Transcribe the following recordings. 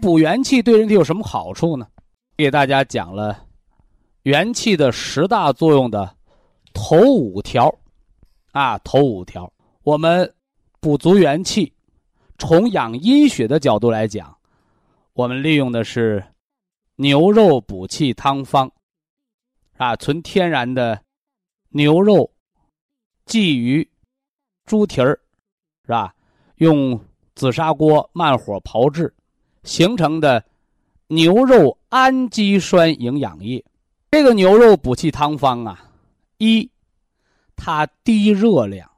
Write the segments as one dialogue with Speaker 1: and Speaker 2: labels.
Speaker 1: 补元气对人体有什么好处呢？给大家讲了元气的十大作用的头五条，啊，头五条。我们补足元气，从养阴血的角度来讲，我们利用的是牛肉补气汤方，啊，纯天然的牛肉、鲫鱼、猪蹄儿，是吧？用紫砂锅慢火炮制。形成的牛肉氨基酸营养液，这个牛肉补气汤方啊，一，它低热量，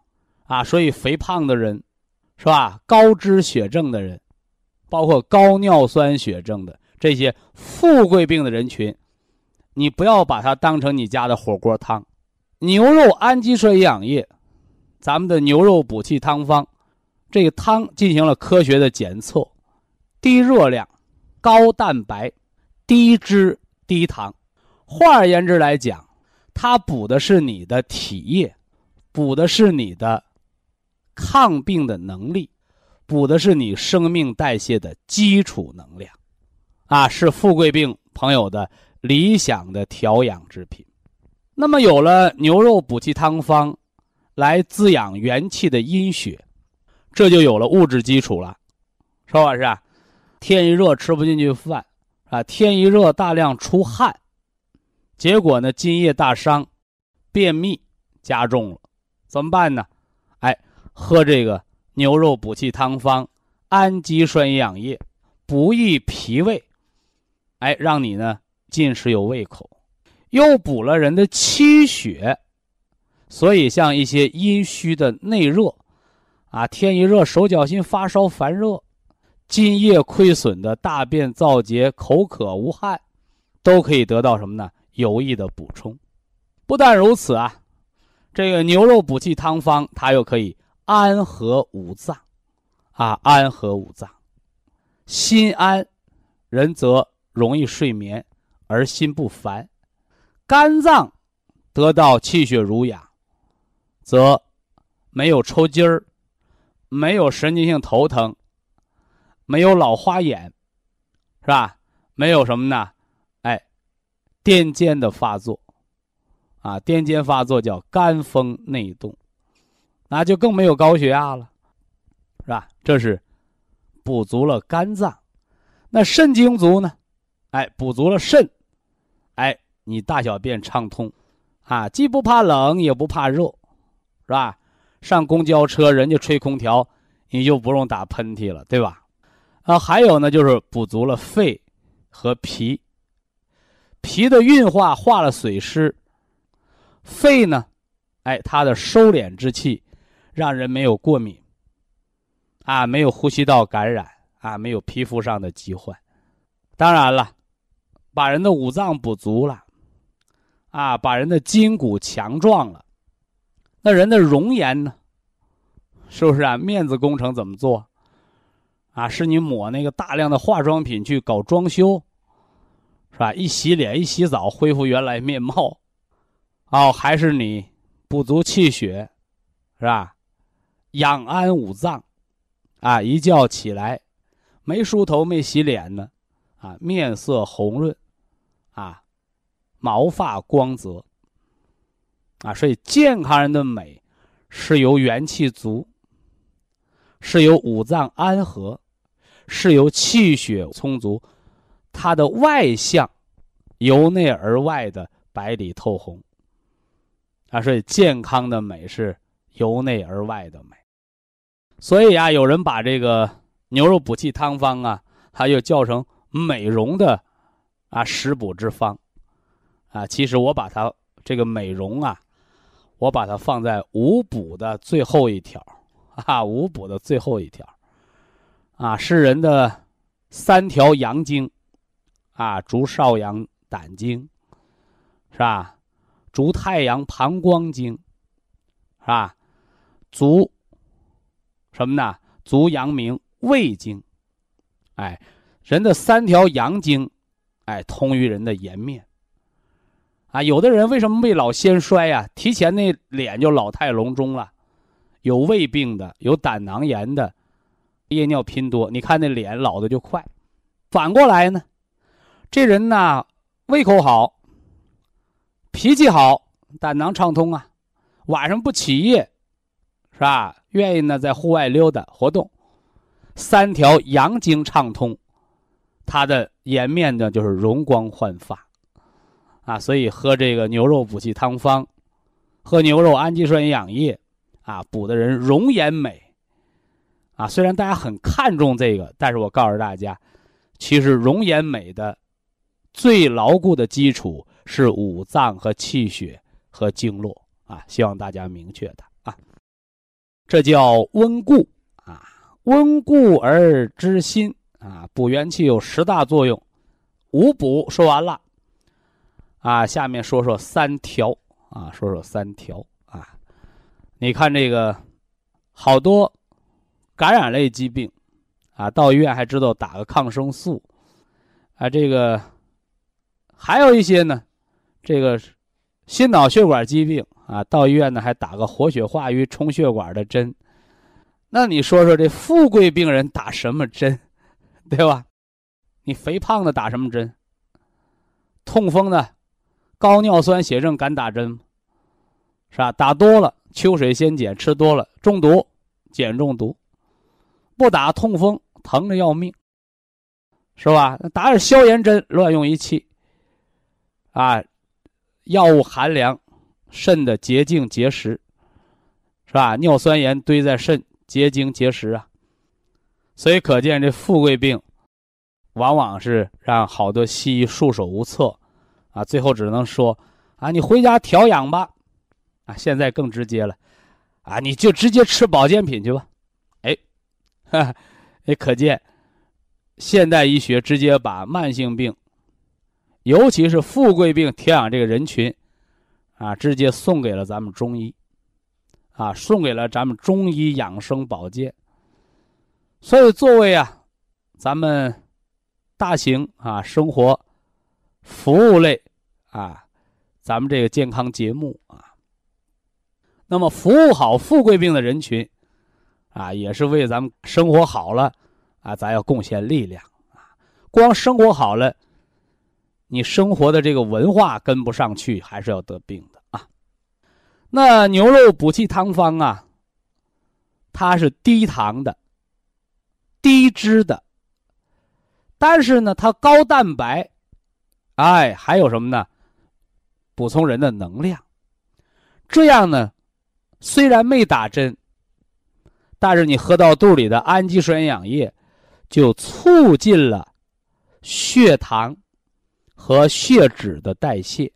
Speaker 1: 啊，所以肥胖的人，是吧？高脂血症的人，包括高尿酸血症的这些富贵病的人群，你不要把它当成你家的火锅汤。牛肉氨基酸营养液，咱们的牛肉补气汤方，这个汤进行了科学的检测。低热量、高蛋白、低脂、低糖，换而言之来讲，它补的是你的体液，补的是你的抗病的能力，补的是你生命代谢的基础能量，啊，是富贵病朋友的理想的调养之品。那么有了牛肉补气汤方，来滋养元气的阴血，这就有了物质基础了，是吧？是啊。天一热吃不进去饭，啊，天一热大量出汗，结果呢津液大伤，便秘加重了，怎么办呢？哎，喝这个牛肉补气汤方，氨基酸营养液，补益脾胃，哎，让你呢进食有胃口，又补了人的气血，所以像一些阴虚的内热，啊，天一热手脚心发烧烦热。津液亏损的大便燥结、口渴无汗，都可以得到什么呢？有益的补充。不但如此啊，这个牛肉补气汤方，它又可以安和五脏，啊，安和五脏，心安，人则容易睡眠而心不烦；肝脏得到气血濡养，则没有抽筋儿，没有神经性头疼。没有老花眼，是吧？没有什么呢？哎，癫痫的发作，啊，癫痫发作叫肝风内动，那就更没有高血压了，是吧？这是补足了肝脏，那肾精足呢？哎，补足了肾，哎，你大小便畅通，啊，既不怕冷也不怕热，是吧？上公交车人家吹空调，你就不用打喷嚏了，对吧？啊，还有呢，就是补足了肺和脾。脾的运化化了水湿，肺呢，哎，它的收敛之气，让人没有过敏，啊，没有呼吸道感染，啊，没有皮肤上的疾患。当然了，把人的五脏补足了，啊，把人的筋骨强壮了，那人的容颜呢？是不是啊？面子工程怎么做？啊，是你抹那个大量的化妆品去搞装修，是吧？一洗脸一洗澡恢复原来面貌，哦，还是你补足气血，是吧？养安五脏，啊，一觉起来没梳头没洗脸呢，啊，面色红润，啊，毛发光泽，啊，所以健康人的美是由元气足。是由五脏安和，是由气血充足，它的外象由内而外的白里透红。啊，所以健康的美是由内而外的美。所以啊，有人把这个牛肉补气汤方啊，它又叫成美容的啊食补之方。啊，其实我把它这个美容啊，我把它放在五补的最后一条，啊，五补的最后一条，啊，是人的三条阳经，啊，足少阳胆经，是吧？足太阳膀胱经，是吧？足什么呢？足阳明胃经，哎，人的三条阳经，哎，通于人的颜面。啊，有的人为什么未老先衰呀？提前那脸就老态龙钟了，有胃病的，有胆囊炎的，夜尿频多，你看那脸老的就快。反过来呢，这人呢，胃口好，脾气好，胆囊畅通啊，晚上不起夜，是吧？愿意呢在户外溜达活动，三条阳经畅通，他的颜面呢就是容光焕发。啊，所以喝这个牛肉补气汤方，喝牛肉氨基酸营养液，啊，补的人容颜美。啊，虽然大家很看重这个，但是我告诉大家，其实容颜美的最牢固的基础是五脏和气血和经络啊，希望大家明确的啊。这叫温故啊，温故而知新啊，补元气有十大作用，五补说完了。啊，下面说说三调啊，说说三调啊。你看这个，好多感染类疾病啊，到医院还知道打个抗生素啊。这个还有一些呢，这个心脑血管疾病啊，到医院呢还打个活血化瘀、充血管的针。那你说说这富贵病人打什么针，对吧？你肥胖的打什么针？痛风的。高尿酸血症敢打针吗？是吧？打多了秋水仙碱吃多了中毒，碱中毒。不打痛风疼的要命，是吧？打点消炎针乱用一气。啊，药物寒凉，肾的结晶结石，是吧？尿酸盐堆在肾结晶结石啊。所以可见这富贵病，往往是让好多西医束手无策。啊，最后只能说，啊，你回家调养吧，啊，现在更直接了，啊，你就直接吃保健品去吧，哈 也可见，现代医学直接把慢性病，尤其是富贵病调养这个人群，啊，直接送给了咱们中医，啊，送给了咱们中医养生保健，所以作为啊，咱们大型啊生活。服务类，啊，咱们这个健康节目啊，那么服务好富贵病的人群，啊，也是为咱们生活好了，啊，咱要贡献力量啊。光生活好了，你生活的这个文化跟不上去，还是要得病的啊。那牛肉补气汤方啊，它是低糖的、低脂的，但是呢，它高蛋白。哎，还有什么呢？补充人的能量，这样呢，虽然没打针，但是你喝到肚里的氨基酸营养液，就促进了血糖和血脂的代谢。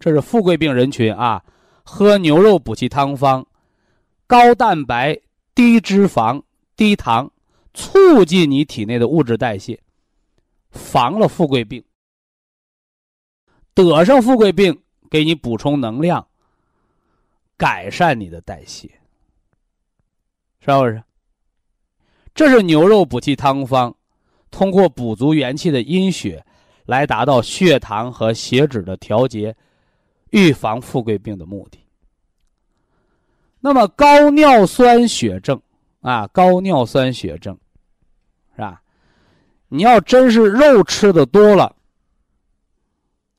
Speaker 1: 这是富贵病人群啊，喝牛肉补气汤方，高蛋白、低脂肪、低糖，促进你体内的物质代谢。防了富贵病，得上富贵病，给你补充能量，改善你的代谢，是不是？这是牛肉补气汤方，通过补足元气的阴血，来达到血糖和血脂的调节，预防富贵病的目的。那么高尿酸血症啊，高尿酸血症，是吧？你要真是肉吃的多了，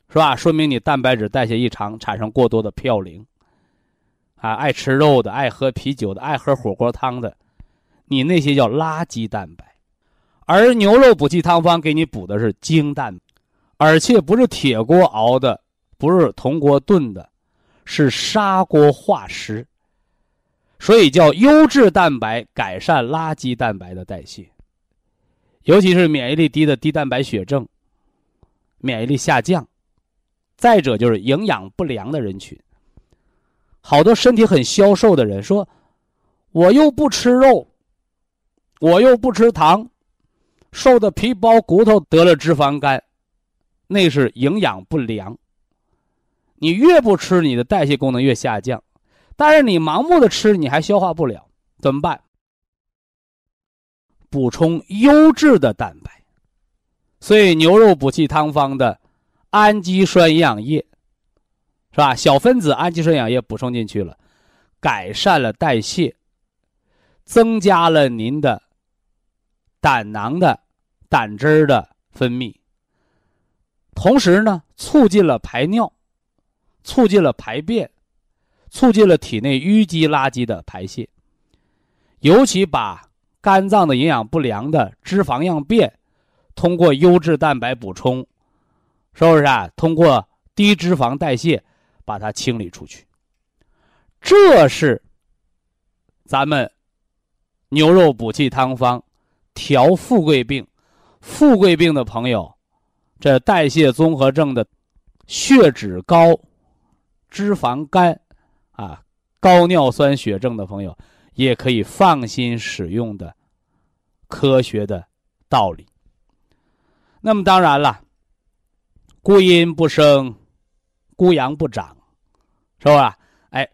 Speaker 1: 是吧？说明你蛋白质代谢异常，产生过多的嘌呤。啊，爱吃肉的，爱喝啤酒的，爱喝火锅汤的，你那些叫垃圾蛋白，而牛肉补气汤方给你补的是精蛋，而且不是铁锅熬的，不是铜锅炖的，是砂锅化食，所以叫优质蛋白改善垃圾蛋白的代谢，尤其是免疫力低的低蛋白血症，免疫力下降，再者就是营养不良的人群，好多身体很消瘦的人说，我又不吃肉。我又不吃糖，瘦的皮包骨头，得了脂肪肝，那是营养不良。你越不吃，你的代谢功能越下降，但是你盲目的吃，你还消化不了，怎么办？补充优质的蛋白，所以牛肉补气汤方的氨基酸营养液，是吧？小分子氨基酸营养液补充进去了，改善了代谢，增加了您的。胆囊的胆汁的分泌，同时呢，促进了排尿，促进了排便，促进了体内淤积垃圾的排泄，尤其把肝脏的营养不良的脂肪样变，通过优质蛋白补充，是不是啊？通过低脂肪代谢把它清理出去，这是咱们牛肉补气汤方。调富贵病，富贵病的朋友，这代谢综合症的血脂高、脂肪肝啊、高尿酸血症的朋友，也可以放心使用的科学的道理。那么当然了，孤阴不生，孤阳不长，是吧？哎，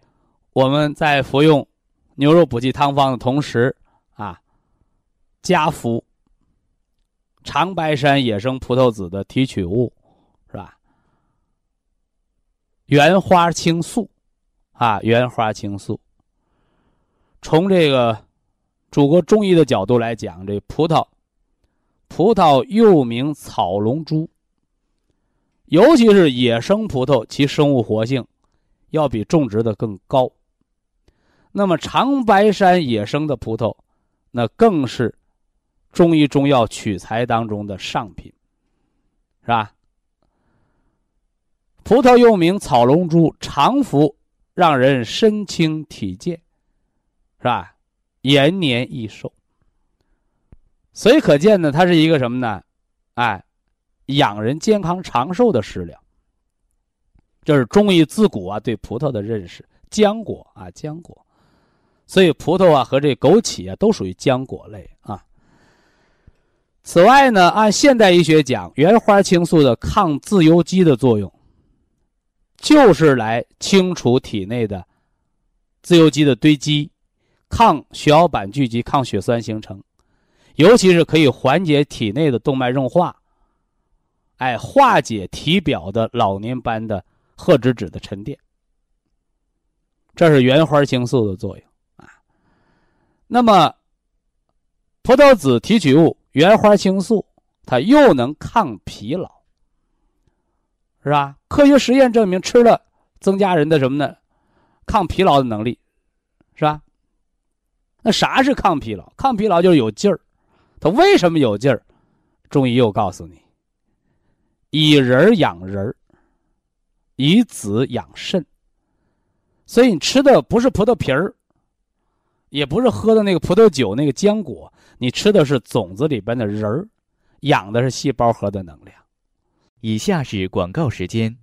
Speaker 1: 我们在服用牛肉补气汤方的同时。啊加服长白山野生葡萄籽的提取物，是吧？原花青素，啊，原花青素。从这个祖国中医的角度来讲，这葡萄，葡萄又名草龙珠，尤其是野生葡萄，其生物活性要比种植的更高。那么长白山野生的葡萄，那更是。中医中药取材当中的上品，是吧？葡萄又名草龙珠，常服让人身轻体健，是吧？延年益寿。所以可见呢，它是一个什么呢？哎，养人健康长寿的食疗。这是中医自古啊对葡萄的认识，浆果啊浆果，所以葡萄啊和这枸杞啊都属于浆果类啊。此外呢，按现代医学讲，原花青素的抗自由基的作用，就是来清除体内的自由基的堆积，抗血小板聚集，抗血栓形成，尤其是可以缓解体内的动脉硬化，哎，化解体表的老年斑的褐脂质的沉淀。这是原花青素的作用啊。那么，葡萄籽提取物。原花青素，它又能抗疲劳，是吧？科学实验证明，吃了增加人的什么呢？抗疲劳的能力，是吧？那啥是抗疲劳？抗疲劳就是有劲儿。它为什么有劲儿？中医又告诉你：以人养人，以子养肾。所以你吃的不是葡萄皮儿，也不是喝的那个葡萄酒那个浆果。你吃的是种子里边的仁儿，养的是细胞核的能量。
Speaker 2: 以下是广告时间。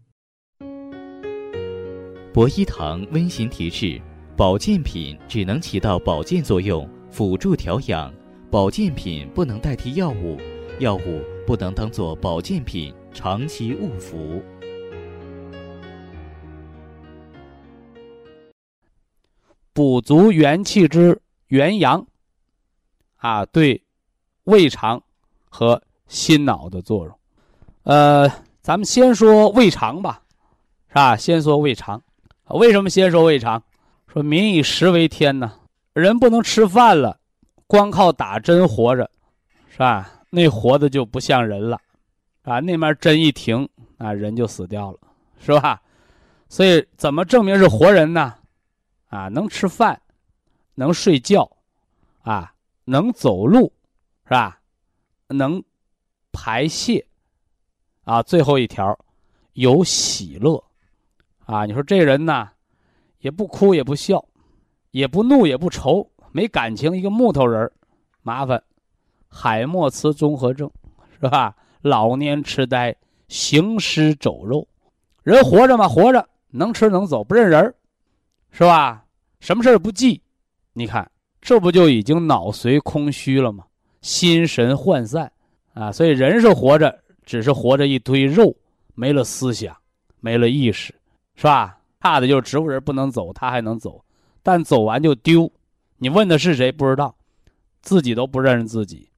Speaker 2: 博一堂温馨提示：保健品只能起到保健作用，辅助调养；保健品不能代替药物，药物不能当做保健品长期误服。
Speaker 1: 补足元气之元阳。啊，对胃肠和心脑的作用，呃，咱们先说胃肠吧，是吧？先说胃肠，为什么先说胃肠？说民以食为天呢，人不能吃饭了，光靠打针活着，是吧？那活的就不像人了，啊，那面针一停，啊，人就死掉了，是吧？所以怎么证明是活人呢？啊，能吃饭，能睡觉，啊。能走路，是吧？能排泄，啊，最后一条有喜乐，啊，你说这人呢，也不哭也不笑，也不怒也不愁，没感情，一个木头人麻烦，海默茨综合症，是吧？老年痴呆，行尸走肉，人活着吗？活着，能吃能走，不认人是吧？什么事儿不记？你看，这不就已经脑髓空虚了吗？心神涣散，啊，所以人是活着，只是活着一堆肉，没了思想，没了意识，是吧？怕的就是植物人不能走，他还能走，但走完就丢。你问的是谁？不知道，自己都不认识自己，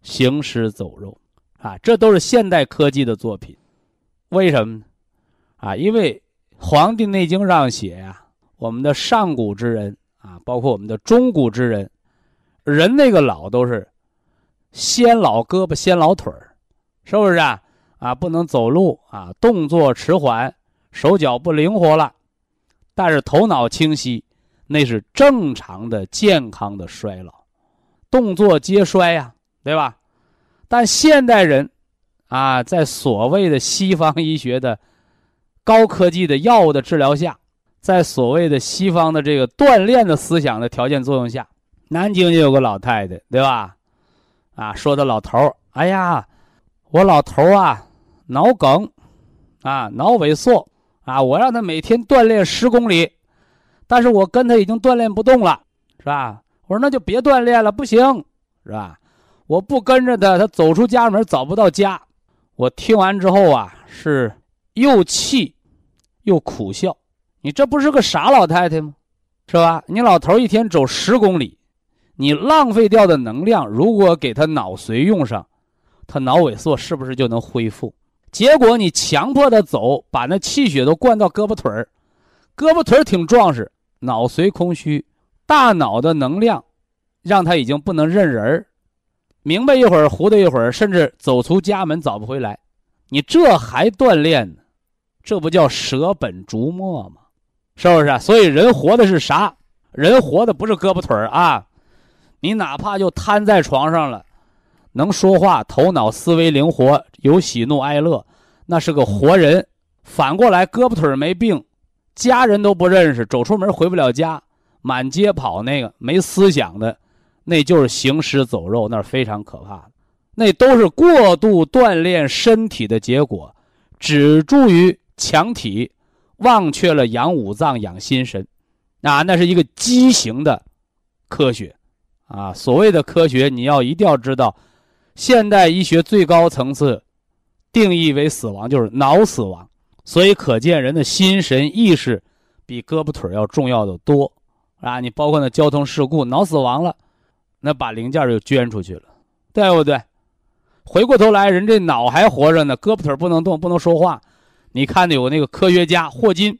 Speaker 1: 行尸走肉，啊，这都是现代科技的作品。为什么呢？啊，因为《黄帝内经》上写呀，我们的上古之人。啊，包括我们的中古之人，人那个老都是先老胳膊先老腿儿，是不是啊？啊，不能走路啊，动作迟缓，手脚不灵活了，但是头脑清晰，那是正常的健康的衰老，动作皆衰呀，对吧？但现代人啊，在所谓的西方医学的高科技的药物的治疗下。在所谓的西方的这个锻炼的思想的条件作用下，南京就有个老太太，对吧？啊，说的老头儿，哎呀，我老头儿啊，脑梗，啊，脑萎缩，啊，我让他每天锻炼十公里，但是我跟他已经锻炼不动了，是吧？我说那就别锻炼了，不行，是吧？我不跟着他，他走出家门找不到家。我听完之后啊，是又气又苦笑。你这不是个傻老太太吗？是吧？你老头一天走十公里，你浪费掉的能量，如果给他脑髓用上，他脑萎缩是不是就能恢复？结果你强迫他走，把那气血都灌到胳膊腿儿，胳膊腿儿挺壮实，脑髓空虚，大脑的能量让他已经不能认人儿，明白一会儿，糊涂一会儿，甚至走出家门找不回来。你这还锻炼呢？这不叫舍本逐末吗？是不是？所以人活的是啥？人活的不是胳膊腿儿啊！你哪怕就瘫在床上了，能说话，头脑思维灵活，有喜怒哀乐，那是个活人。反过来，胳膊腿儿没病，家人都不认识，走出门回不了家，满街跑，那个没思想的，那就是行尸走肉，那是非常可怕的。那都是过度锻炼身体的结果，只助于强体。忘却了养五脏、养心神，啊，那是一个畸形的科学，啊，所谓的科学，你要一定要知道，现代医学最高层次定义为死亡就是脑死亡，所以可见人的心神意识比胳膊腿要重要的多，啊，你包括那交通事故脑死亡了，那把零件就捐出去了，对不对？回过头来，人这脑还活着呢，胳膊腿不能动，不能说话。你看的，有那个科学家霍金，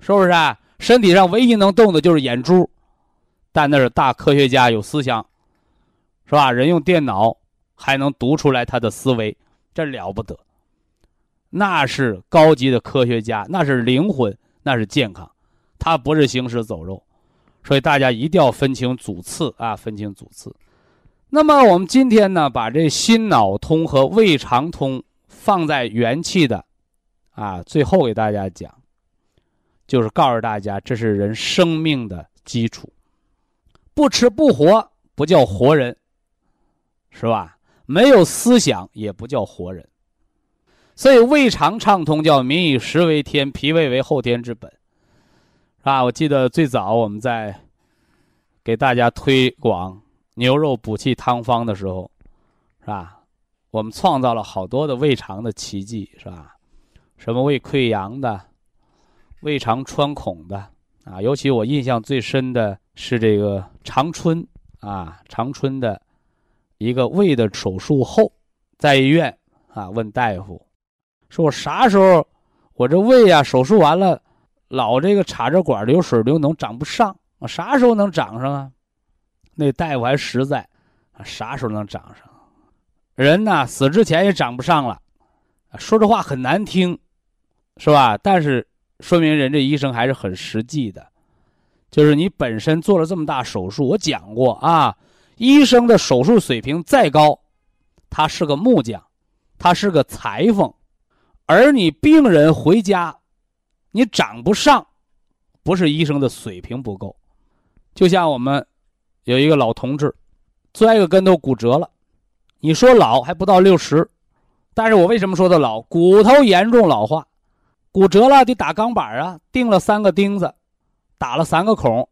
Speaker 1: 是不是啊？身体上唯一能动的就是眼珠，但那是大科学家，有思想，是吧？人用电脑还能读出来他的思维，这了不得。那是高级的科学家，那是灵魂，那是健康，他不是行尸走肉。所以大家一定要分清主次啊，分清主次。那么我们今天呢，把这心脑通和胃肠通放在元气的。啊，最后给大家讲，就是告诉大家，这是人生命的基础，不吃不活，不叫活人，是吧？没有思想也不叫活人。所以胃肠畅通叫民以食为天，脾胃为后天之本，是吧？我记得最早我们在给大家推广牛肉补气汤方的时候，是吧？我们创造了好多的胃肠的奇迹，是吧？什么胃溃疡的，胃肠穿孔的啊？尤其我印象最深的是这个长春啊，长春的一个胃的手术后，在医院啊，问大夫说：“我啥时候我这胃呀手术完了，老这个插着管流水流脓长不上，我啥时候能长上啊？”那大夫还实在，啥时候能长上？人呢死之前也长不上了，说这话很难听。是吧？但是说明人这医生还是很实际的，就是你本身做了这么大手术，我讲过啊，医生的手术水平再高，他是个木匠，他是个裁缝，而你病人回家，你长不上，不是医生的水平不够，就像我们有一个老同志，摔个跟头骨折了，你说老还不到六十，但是我为什么说他老？骨头严重老化，骨折了得打钢板啊，钉了三个钉子，打了三个孔。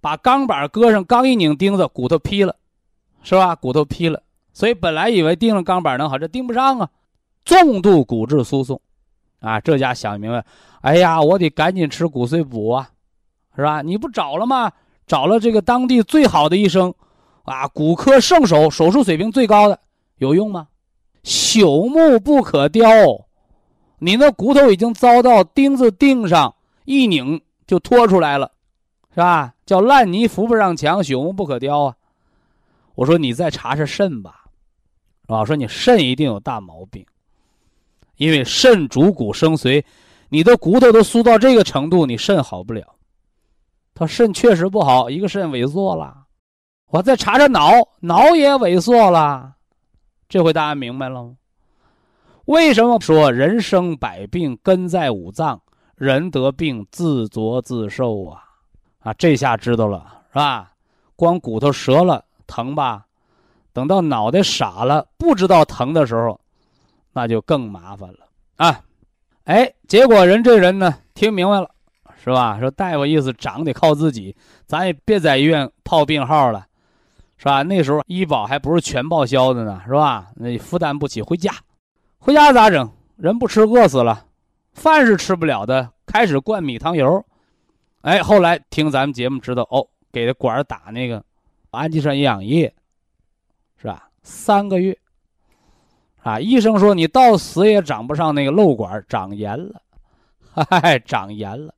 Speaker 1: 把钢板搁上，刚一拧钉子，骨头劈了，是吧？骨头劈了，所以本来以为钉了钢板能好，这钉不上啊，重度骨质疏松，啊，这家想明白，哎呀，我得赶紧吃骨碎补啊，是吧？你不找了吗？找了这个当地最好的医生，啊，骨科圣手，手术水平最高的，有用吗？朽木不可雕，你那骨头已经遭到钉子钉上，一拧就脱出来了。是吧？叫烂泥扶不上墙，朽木不可雕啊！我说你再查查肾吧，是吧？说你肾一定有大毛病，因为肾主骨生髓，你的骨头都酥到这个程度，你肾好不了。他肾确实不好，一个肾萎缩了。我再查查脑，脑也萎缩了。这回大家明白了吗？为什么说人生百病根在五脏，人得病自作自受啊？啊，这下知道了是吧？光骨头折了疼吧，等到脑袋傻了不知道疼的时候，那就更麻烦了啊！哎，结果人这人呢听明白了，是吧？说大夫意思长得靠自己，咱也别在医院泡病号了，是吧？那时候医保还不是全报销的呢，是吧？那负担不起，回家，回家咋整？人不吃饿死了，饭是吃不了的，开始灌米汤油。哎，后来听咱们节目知道哦，给他管打那个氨基酸营养液，是吧？三个月，啊，医生说你到死也长不上那个瘘管，长炎了，嗨，长炎了，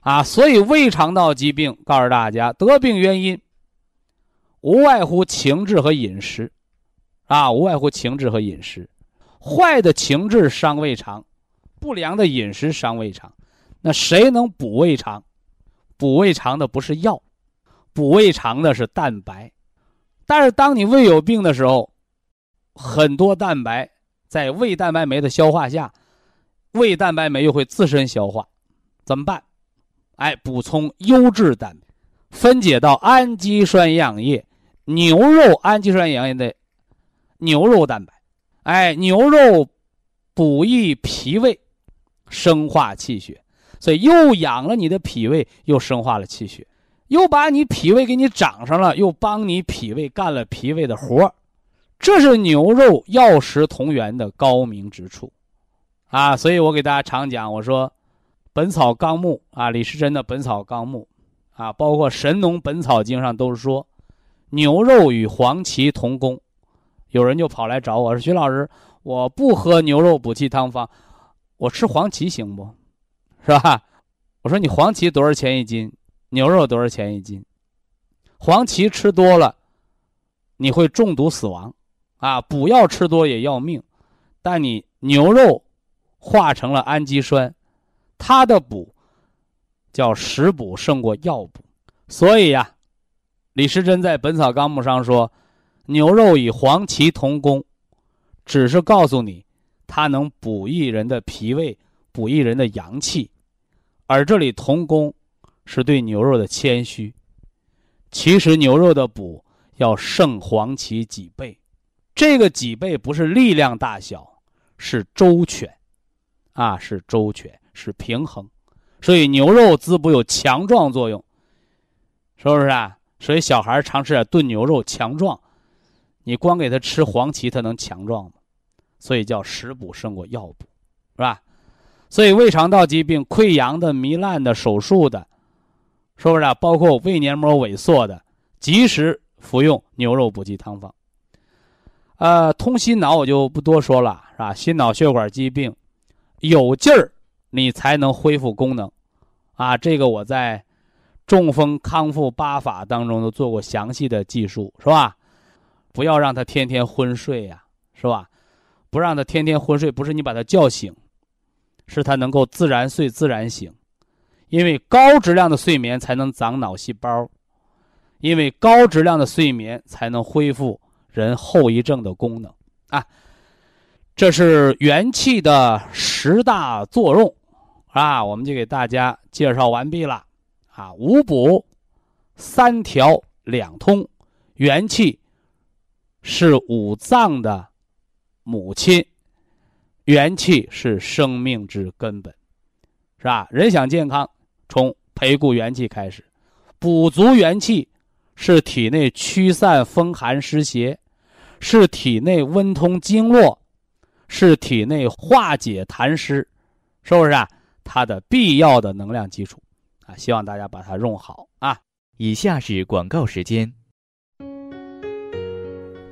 Speaker 1: 啊，所以胃肠道疾病，告诉大家得病原因无外乎情志和饮食，啊，无外乎情志和饮食，坏的情志伤胃肠，不良的饮食伤胃肠，那谁能补胃肠？补胃肠的不是药，补胃肠的是蛋白。但是当你胃有病的时候，很多蛋白在胃蛋白酶的消化下，胃蛋白酶又会自身消化，怎么办？哎，补充优质蛋白，分解到氨基酸营养液，牛肉氨基酸营养液的牛肉蛋白，哎，牛肉补益脾胃，生化气血。所以又养了你的脾胃，又生化了气血，又把你脾胃给你长上了，又帮你脾胃干了脾胃的活这是牛肉药食同源的高明之处，啊！所以我给大家常讲，我说，《本草纲目》啊，李时珍的《本草纲目》，啊，包括《神农本草经》上都是说，牛肉与黄芪同功。有人就跑来找我说：“徐老师，我不喝牛肉补气汤方，我吃黄芪行不？” 是吧？我说你黄芪多少钱一斤？牛肉多少钱一斤？黄芪吃多了，你会中毒死亡，啊，补药吃多也要命。但你牛肉化成了氨基酸，它的补叫食补胜过药补。所以呀，李时珍在《本草纲目》上说，牛肉与黄芪同功，只是告诉你，它能补益人的脾胃，补益人的阳气。而这里同功，是对牛肉的谦虚。其实牛肉的补要胜黄芪几倍，这个几倍不是力量大小，是周全，啊，是周全，是平衡。所以牛肉滋补有强壮作用，是不是啊？所以小孩常吃点炖牛肉强壮，你光给他吃黄芪，他能强壮吗？所以叫食补胜过药补，是吧？所以胃肠道疾病、溃疡的、糜烂的、手术的，是不是啊？包括胃黏膜萎缩的，及时服用牛肉补气汤方。呃，通心脑我就不多说了，是吧？心脑血管疾病，有劲儿，你才能恢复功能，啊，这个我在中风康复八法当中都做过详细的技术，是吧？不要让他天天昏睡呀，是吧？不让他天天昏睡，不是你把他叫醒。是他能够自然睡、自然醒，因为高质量的睡眠才能长脑细胞，因为高质量的睡眠才能恢复人后遗症的功能啊。这是元气的十大作用啊，我们就给大家介绍完毕了啊。五补、三调、两通，元气是五脏的母亲，元气是生命之根本，是吧？人想健康，从培固元气开始，补足元气。是体内驱散风寒湿邪，是体内温通经络，是体内化解痰湿，是不是啊？它的必要的能量基础啊！希望大家把它用好啊！
Speaker 2: 以下是广告时间。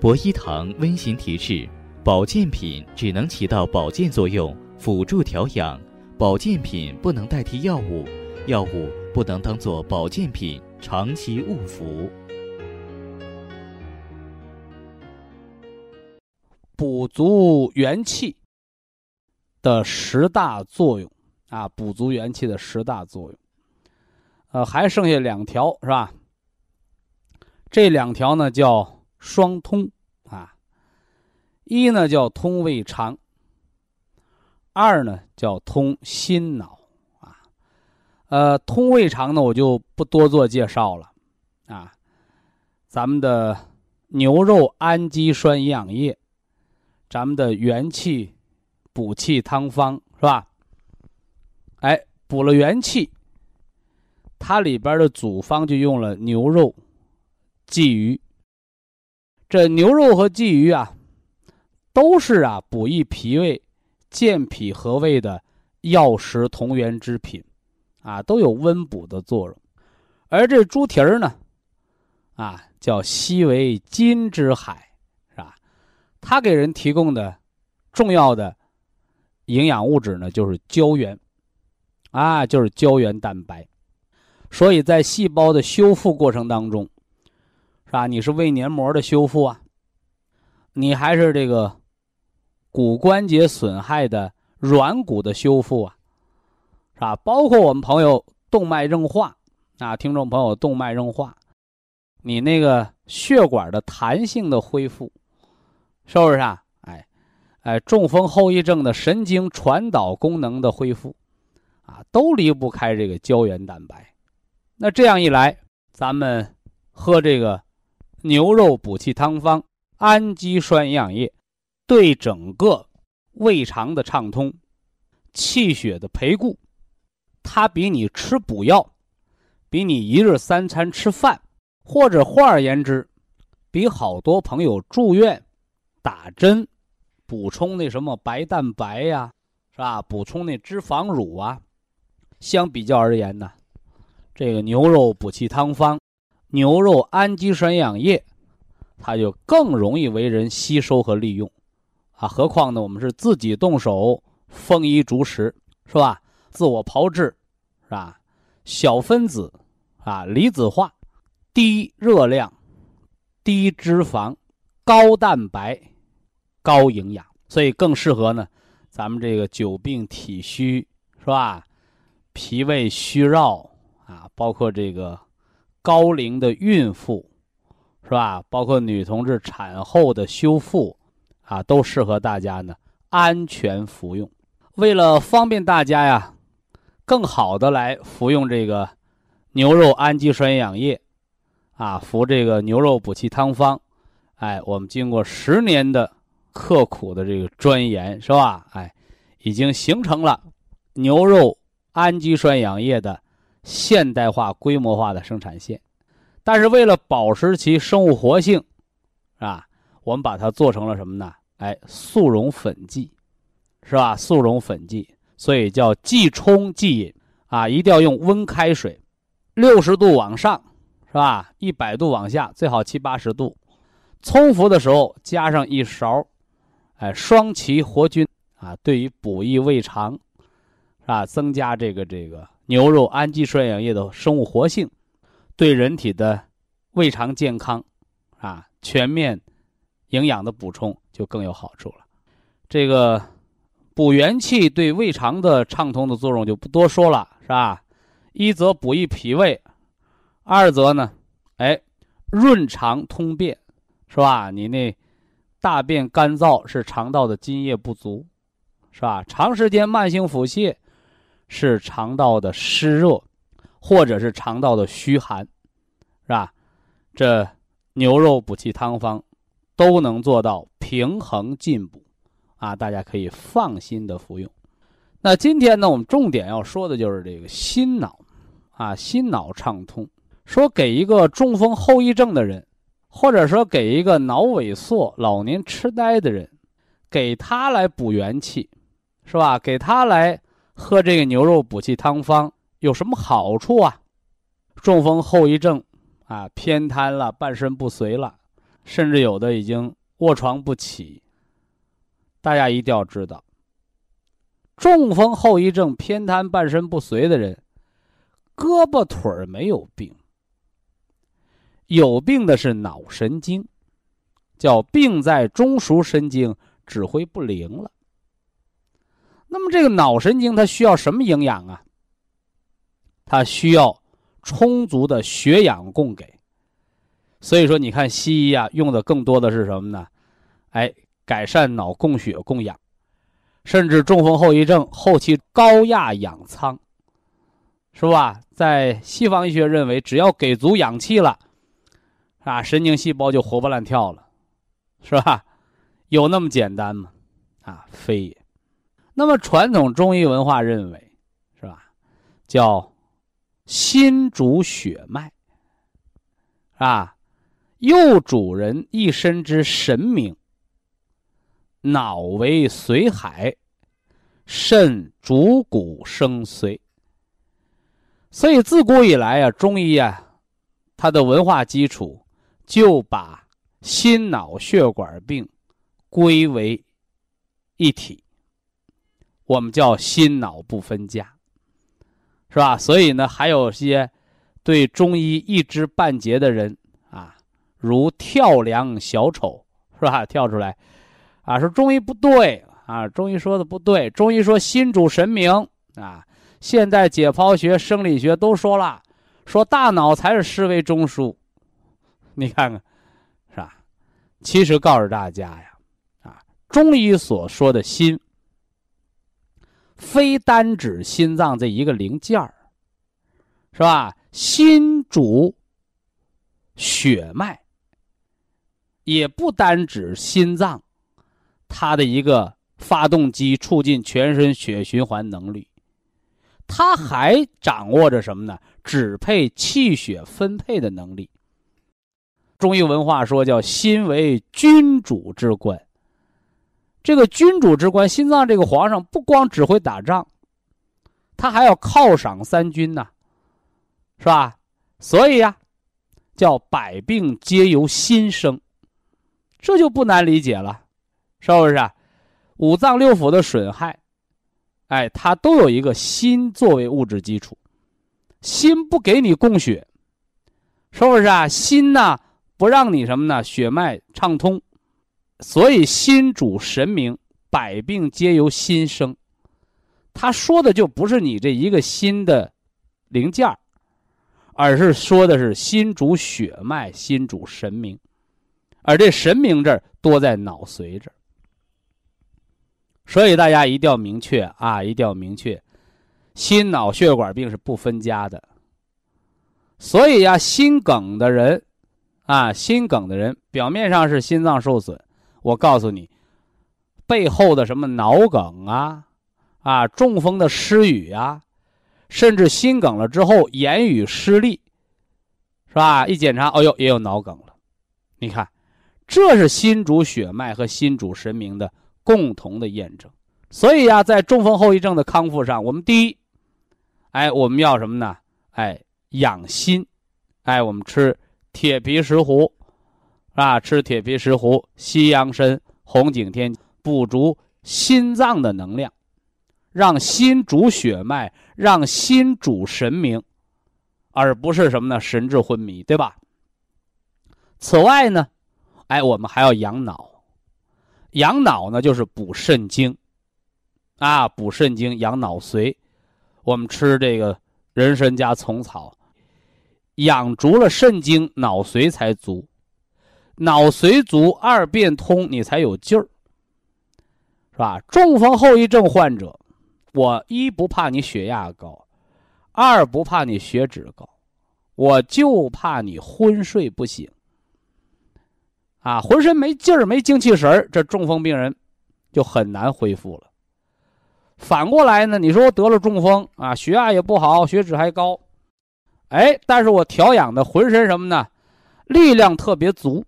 Speaker 2: 博一堂温馨提示：保健品只能起到保健作用，辅助调养；保健品不能代替药物，药物不能当做保健品。长期误服，
Speaker 1: 补足元气的十大作用啊！补足元气的十大作用，呃，还剩下两条是吧？这两条呢叫双通，一呢叫通胃肠，二呢叫通心脑啊。呃，通胃肠呢，我就不多做介绍了，啊，咱们的牛肉氨基酸营养液，咱们的元气补气汤方是吧？哎，补了元气，它里边的组方就用了牛肉、鲫鱼。这牛肉和鲫鱼啊，都是啊补益脾胃、健脾和胃的药食同源之品。啊，都有温补的作用，而这猪蹄儿呢，啊，叫西为金之海，是吧？它给人提供的重要的营养物质呢，就是胶原，啊，就是胶原蛋白。所以在细胞的修复过程当中，是吧？你是胃黏膜的修复啊，你还是这个骨关节损害的软骨的修复啊？是吧？包括我们朋友动脉硬化啊，听众朋友动脉硬化，你那个血管的弹性的恢复，是不是啊？哎，哎，中风后遗症的神经传导功能的恢复，啊，都离不开这个胶原蛋白。那这样一来，咱们喝这个牛肉补气汤方氨基酸营养液，对整个胃肠的畅通、气血的培固。它比你吃补药，比你一日三餐吃饭，或者换而言之，比好多朋友住院打针补充那什么白蛋白呀，是吧？补充那脂肪乳啊，相比较而言呢，这个牛肉补气汤方、牛肉氨基酸养液，它就更容易为人吸收和利用啊。何况呢，我们是自己动手丰衣足食，是吧？自我炮制，是吧？小分子，啊，离子化，低热量，低脂肪，高蛋白，高营养，所以更适合呢，咱们这个久病体虚，是吧？脾胃虚弱啊，包括这个高龄的孕妇，是吧？包括女同志产后的修复，啊，都适合大家呢安全服用。为了方便大家呀。更好的来服用这个牛肉氨基酸营养液，啊，服这个牛肉补气汤方，哎，我们经过十年的刻苦的这个钻研，是吧？哎，已经形成了牛肉氨基酸养液的现代化、规模化的生产线。但是为了保持其生物活性，啊，我们把它做成了什么呢？哎，速溶粉剂，是吧？速溶粉剂。所以叫即冲即饮啊，一定要用温开水，六十度往上，是吧？一百度往下，最好七八十度。冲服的时候加上一勺，哎，双歧活菌啊，对于补益胃肠，是吧？增加这个这个牛肉氨基酸营养液的生物活性，对人体的胃肠健康啊，全面营养的补充就更有好处了。这个。补元气对胃肠的畅通的作用就不多说了，是吧？一则补益脾胃，二则呢，哎，润肠通便，是吧？你那大便干燥是肠道的津液不足，是吧？长时间慢性腹泻是肠道的湿热，或者是肠道的虚寒，是吧？这牛肉补气汤方都能做到平衡进补，啊，大家可以放心的服用。那今天呢，我们重点要说的就是这个心脑，啊，心脑畅通。说给一个中风后遗症的人，或者说给一个脑萎缩、老年痴呆的人，给他来补元气，是吧？给他来喝这个牛肉补气汤方有什么好处啊？中风后遗症啊，偏瘫了，半身不遂了，甚至有的已经卧床不起。大家一定要知道，中风后遗症偏瘫、半身不遂的人，胳膊腿儿没有病。有病的是脑神经，叫病在中枢神经，指挥不灵了。那么这个脑神经它需要什么营养啊？它需要充足的血氧供给。所以说，你看西医啊，用的更多的是什么呢？哎，改善脑供血供氧，甚至中风后遗症后期高压氧舱，是吧？在西方医学认为，只要给足氧气了。啊，神经细胞就活蹦乱跳了，是吧？有那么简单吗？啊，非也。那么传统中医文化认为，是吧？叫心主血脉，啊，又主人一身之神明。脑为髓海，肾主骨生髓。所以自古以来啊，中医啊，它的文化基础。就把心脑血管病归为一体，我们叫心脑不分家，是吧？所以呢，还有些对中医一知半解的人，如跳梁小丑，是吧？跳出来啊，说中医不对啊，中医说的不对，中医说心主神明啊，现在解剖学、生理学都说了，说大脑才是思维中枢。你看看，是吧？其实告诉大家呀，啊，中医所说的心，非单指心脏这一个零件儿，是吧？心主血脉，也不单指心脏，它的一个发动机，促进全身血循环能力，它还掌握着什么呢？支配气血分配的能力。中医文化说叫心为君主之官，这个君主之官，心脏这个皇上不光指挥打仗，他还要犒赏三军呐，是吧？所以呀，叫百病皆由心生，这就不难理解了，是不是啊？五脏六腑的损害，哎，它都有一个心作为物质基础，心不给你供血，是不是啊？心呢？不让你什么呢？血脉畅通，所以心主神明，百病皆由心生。他说的就不是你这一个心的零件而是说的是心主血脉，心主神明，而这神明这儿多在脑髓这儿。所以大家一定要明确啊，一定要明确，心脑血管病是不分家的。所以呀，心梗的人。啊，心梗的人表面上是心脏受损，我告诉你，背后的什么脑梗啊，啊，中风的失语啊，甚至心梗了之后言语失利，是吧？一检查，哎呦，也有脑梗了。你看，这是心主血脉和心主神明的共同的验证。所以呀，在中风后遗症的康复上，我们第一，哎，我们要什么呢？哎，养心，哎，我们吃。铁皮石斛，啊，吃铁皮石斛、西洋参、红景天，补足心脏的能量，让心主血脉，让心主神明，而不是什么呢？神志昏迷，对吧？此外呢，哎，我们还要养脑，养脑呢就是补肾精，啊，补肾精，养脑髓。我们吃这个人参加虫草。养足了肾精，脑髓才足，脑髓足，二便通，你才有劲儿，是吧？中风后遗症患者，我一不怕你血压高，二不怕你血脂高，我就怕你昏睡不醒，啊，浑身没劲儿，没精气神儿，这中风病人就很难恢复了。反过来呢，你说我得了中风啊，血压也不好，血脂还高。哎，但是我调养的浑身什么呢？力量特别足。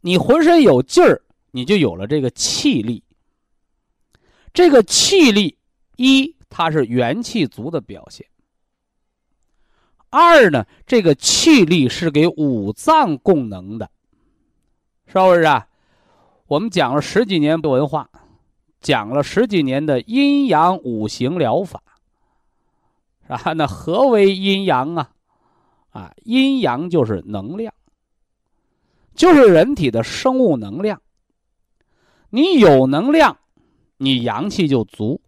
Speaker 1: 你浑身有劲儿，你就有了这个气力。这个气力，一它是元气足的表现。二呢，这个气力是给五脏供能的，是不是啊？我们讲了十几年的文化，讲了十几年的阴阳五行疗法。啊，那何为阴阳啊？啊，阴阳就是能量，就是人体的生物能量。你有能量，你阳气就足；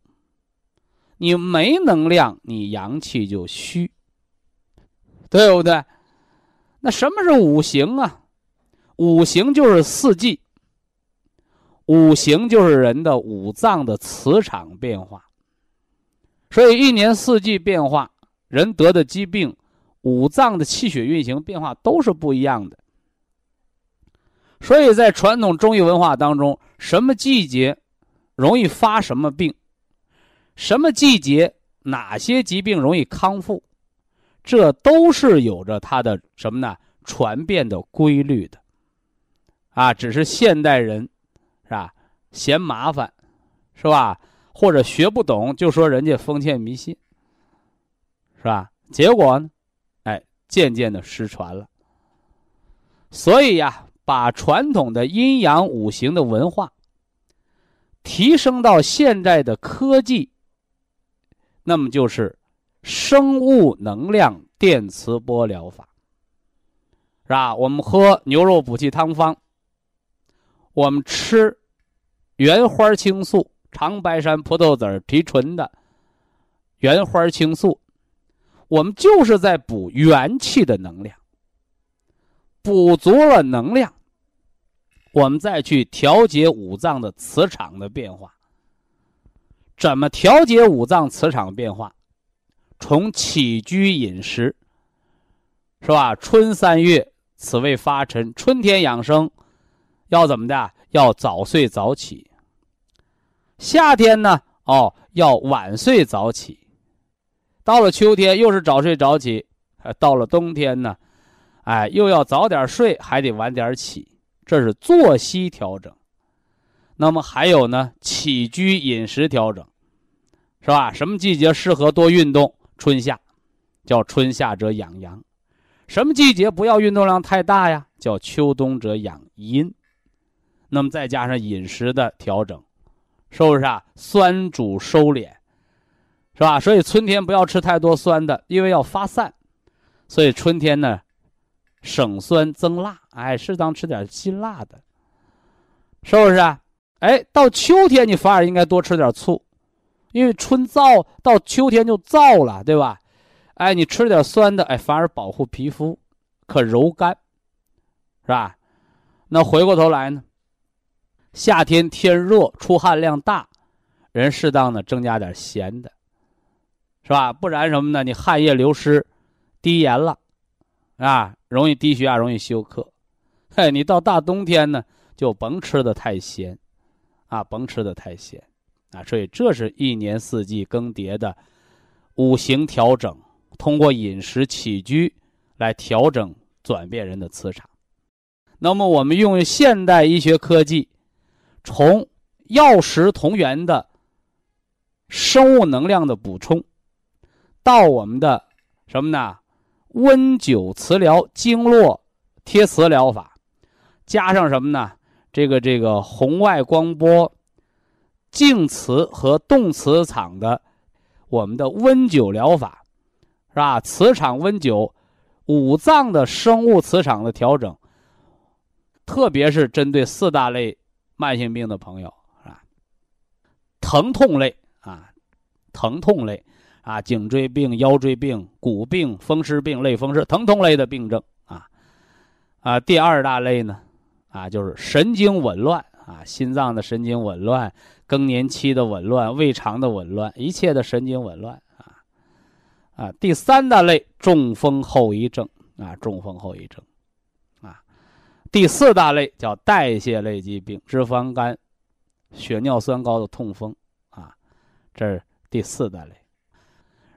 Speaker 1: 你没能量，你阳气就虚，对不对？那什么是五行啊？五行就是四季，五行就是人的五脏的磁场变化。所以一年四季变化，人得的疾病，五脏的气血运行变化都是不一样的。所以在传统中医文化当中，什么季节容易发什么病，什么季节哪些疾病容易康复，这都是有着它的什么呢？传变的规律的。啊，只是现代人是吧？嫌麻烦，是吧？或者学不懂，就说人家封建迷信，是吧？结果呢，哎，渐渐的失传了。所以呀，把传统的阴阳五行的文化提升到现在的科技，那么就是生物能量电磁波疗法，是吧？我们喝牛肉补气汤方，我们吃原花青素。长白山葡萄籽提纯的原花青素，我们就是在补元气的能量，补足了能量，我们再去调节五脏的磁场的变化。怎么调节五脏磁场变化？从起居饮食，是吧？春三月，此谓发陈，春天养生，要怎么的？要早睡早起。夏天呢，哦，要晚睡早起；到了秋天，又是早睡早起；到了冬天呢，哎，又要早点睡，还得晚点起。这是作息调整。那么还有呢，起居饮食调整，是吧？什么季节适合多运动？春夏，叫春夏者养阳；什么季节不要运动量太大呀？叫秋冬者养阴。那么再加上饮食的调整。是不是啊？酸主收敛，是吧？所以春天不要吃太多酸的，因为要发散。所以春天呢，省酸增辣，哎，适当吃点辛辣的，是不是啊？哎，到秋天你反而应该多吃点醋，因为春燥到秋天就燥了，对吧？哎，你吃点酸的，哎，反而保护皮肤，可柔肝，是吧？那回过头来呢？夏天天热，出汗量大，人适当的增加点咸的，是吧？不然什么呢？你汗液流失，低盐了，啊，容易低血压，容易休克。嘿，你到大冬天呢，就甭吃的太咸，啊，甭吃的太咸，啊，所以这是一年四季更迭的五行调整，通过饮食起居来调整转变人的磁场。那么我们用现代医学科技。从药食同源的生物能量的补充，到我们的什么呢？温灸磁疗、经络贴磁疗法，加上什么呢？这个这个红外光波、静磁和动磁场的我们的温灸疗法，是吧？磁场温灸，五脏的生物磁场的调整，特别是针对四大类。慢性病的朋友是吧？疼痛类啊，疼痛类，啊，颈椎病、腰椎病、骨病、风湿病、类风湿、疼痛类的病症啊。啊，第二大类呢，啊，就是神经紊乱啊，心脏的神经紊乱、更年期的紊乱、胃肠的紊乱，一切的神经紊乱啊。啊，第三大类中风后遗症啊，中风后遗症。第四大类叫代谢类疾病，脂肪肝、血尿酸高的痛风，啊，这是第四大类。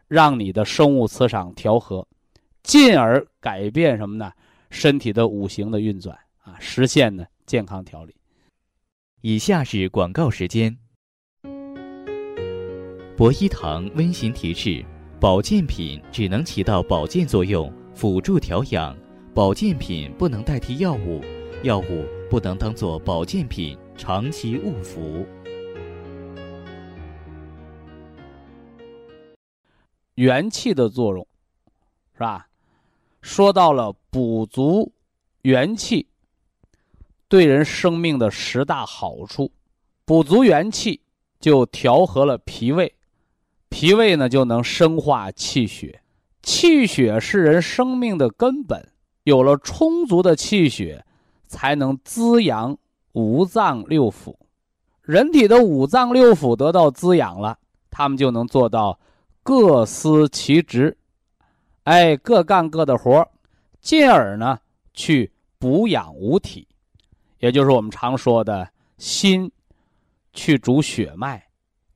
Speaker 1: 让你的生物磁场调和，进而改变什么呢？身体的五行的运转啊，实现呢健康调理。
Speaker 2: 以下是广告时间。博一堂温馨提示：保健品只能起到保健作用，辅助调养。保健品不能代替药物，药物不能当做保健品长期误服。
Speaker 1: 元气的作用，是吧？说到了补足元气，对人生命的十大好处。补足元气，就调和了脾胃，脾胃呢就能生化气血，气血是人生命的根本。有了充足的气血，才能滋养五脏六腑。人体的五脏六腑得到滋养了，他们就能做到各司其职，哎，各干各的活进而呢去补养五体，也就是我们常说的心去主血脉，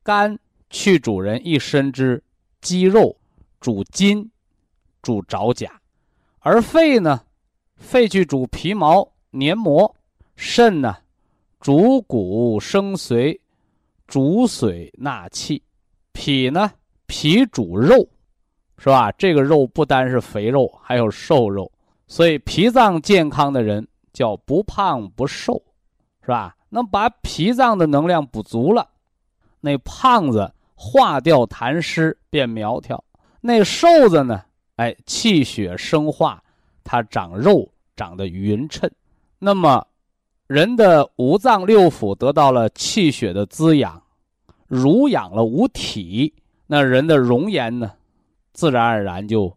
Speaker 1: 肝去主人一身之肌肉，主筋，主爪甲。而肺呢，肺去主皮毛黏膜；肾呢，主骨生髓，主髓纳气；脾呢，脾主肉，是吧？这个肉不单是肥肉，还有瘦肉。所以脾脏健康的人叫不胖不瘦，是吧？能把脾脏的能量补足了，那胖子化掉痰湿变苗条，那瘦子呢？哎，气血生化，它长肉长得匀称。那么，人的五脏六腑得到了气血的滋养，濡养了五体，那人的容颜呢，自然而然就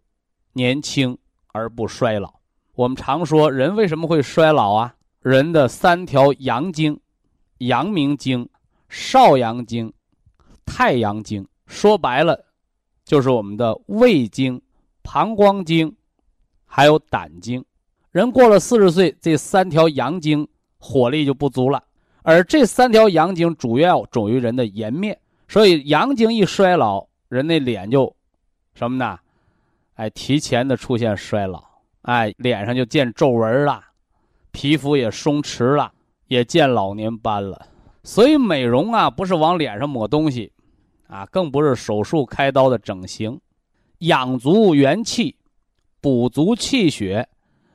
Speaker 1: 年轻而不衰老。我们常说，人为什么会衰老啊？人的三条阳经：阳明经、少阳经、太阳经。说白了，就是我们的胃经。膀胱经，还有胆经，人过了四十岁，这三条阳经火力就不足了。而这三条阳经主要主于人的颜面，所以阳经一衰老，人那脸就什么呢？哎，提前的出现衰老，哎，脸上就见皱纹了，皮肤也松弛了，也见老年斑了。所以美容啊，不是往脸上抹东西，啊，更不是手术开刀的整形。养足元气，补足气血，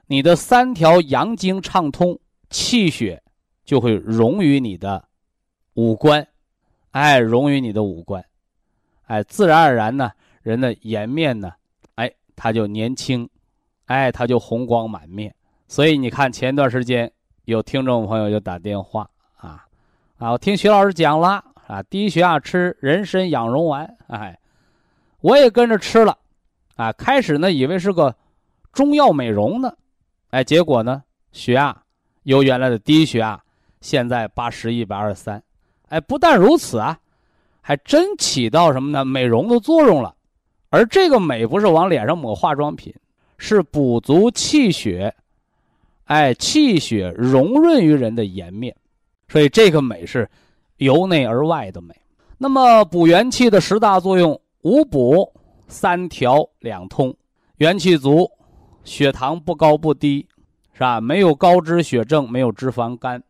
Speaker 1: 你的三条阳经畅通，气血就会融于你的五官，哎，融于你的五官，哎，自然而然呢，人的颜面呢，哎，他就年轻，哎，他就红光满面。所以你看，前段时间有听众朋友就打电话啊，啊，我听徐老师讲了啊，低血压吃人参养荣丸，哎。我也跟着吃了，啊，开始呢以为是个中药美容呢，哎，结果呢血压由原来的低血压，现在八十一百二十三，哎，不但如此啊，还真起到什么呢美容的作用了。而这个美不是往脸上抹化妆品，是补足气血，哎，气血融润于人的颜面，所以这个美是由内而外的美。那么补元气的十大作用。五补三调两通，元气足，血糖不高不低，是吧？没有高脂血症，没有脂肪肝，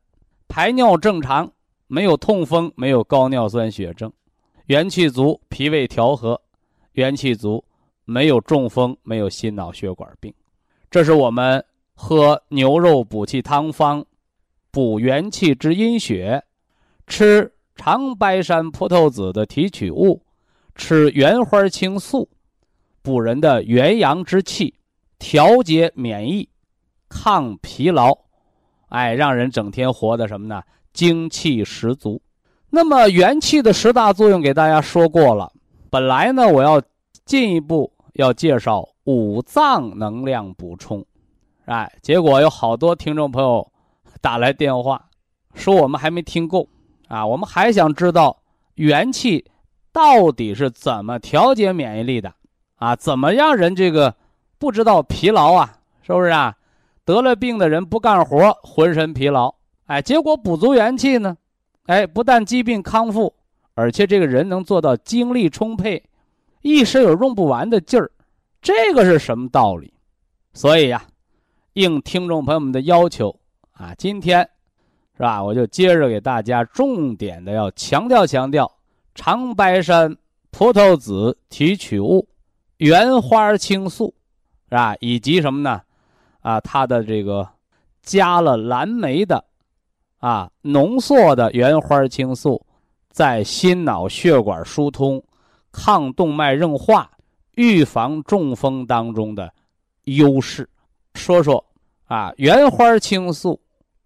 Speaker 1: 排尿正常，没有痛风，没有高尿酸血症，元气足，脾胃调和，元气足，没有中风，没有心脑血管病。这是我们喝牛肉补气汤方，补元气之阴血，吃长白山葡萄籽的提取物。吃原花青素，补人的元阳之气，调节免疫，抗疲劳，哎，让人整天活的什么呢？精气十足。那么元气的十大作用给大家说过了。本来呢，我要进一步要介绍五脏能量补充。哎，结果有好多听众朋友打来电话，说我们还没听够啊，我们还想知道元气到底是怎么调节免疫力的啊？怎么让人这个不知道疲劳啊？是不是啊？得了病的人不干活，浑身疲劳，哎，结果补足元气呢，哎，不但疾病康复，而且这个人能做到精力充沛，一时有用不完的劲儿，这个是什么道理？所以呀。应听众朋友们的要求啊，今天是吧？我就接着给大家重点的要强调强调长白山葡萄籽提取物原花青素，是吧？以及什么呢？啊，它的这个加了蓝莓的啊浓缩的原花青素，在心脑血管疏通、抗动脉硬化、预防中风当中的优势，说说。啊，原花青素，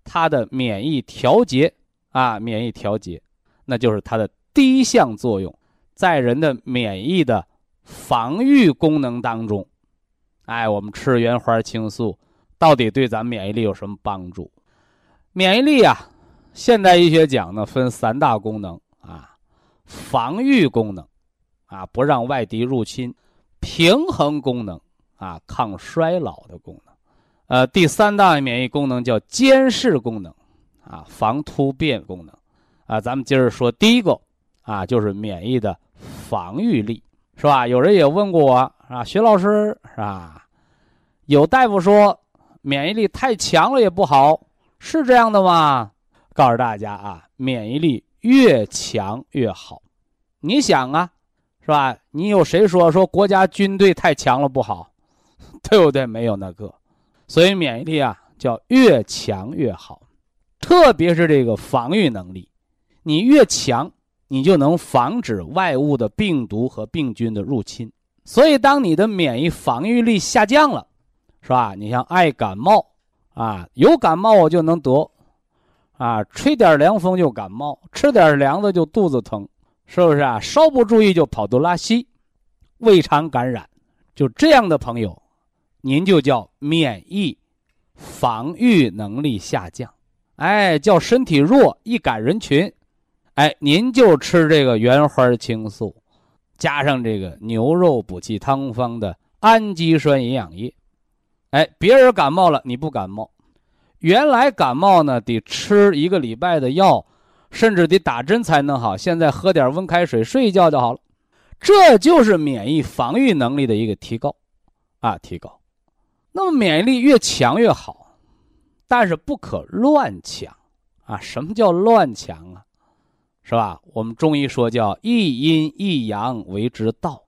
Speaker 1: 它的免疫调节啊，免疫调节，那就是它的第一项作用，在人的免疫的防御功能当中，哎，我们吃原花青素，到底对咱免疫力有什么帮助？免疫力啊，现代医学讲呢，分三大功能啊，防御功能啊，不让外敌入侵；平衡功能啊，抗衰老的功能。呃，第三大免疫功能叫监视功能，啊，防突变功能，啊，咱们接着说第一个，啊，就是免疫的防御力，是吧？有人也问过我，啊，徐老师，是吧？有大夫说免疫力太强了也不好，是这样的吗？告诉大家啊，免疫力越强越好。你想啊，是吧？你有谁说说国家军队太强了不好，对不对？没有那个。所以免疫力啊，叫越强越好，特别是这个防御能力，你越强，你就能防止外物的病毒和病菌的入侵。所以，当你的免疫防御力下降了，是吧？你像爱感冒啊，有感冒我就能得，啊，吹点凉风就感冒，吃点凉的就肚子疼，是不是啊？稍不注意就跑肚拉稀，胃肠感染，就这样的朋友。您就叫免疫防御能力下降，哎，叫身体弱，易感人群，哎，您就吃这个原花青素，加上这个牛肉补气汤方的氨基酸营养液，哎，别人感冒了你不感冒，原来感冒呢得吃一个礼拜的药，甚至得打针才能好，现在喝点温开水睡一觉就好了，这就是免疫防御能力的一个提高，啊，提高。那么免疫力越强越好，但是不可乱强啊！什么叫乱强啊？是吧？我们中医说叫一阴一阳为之道，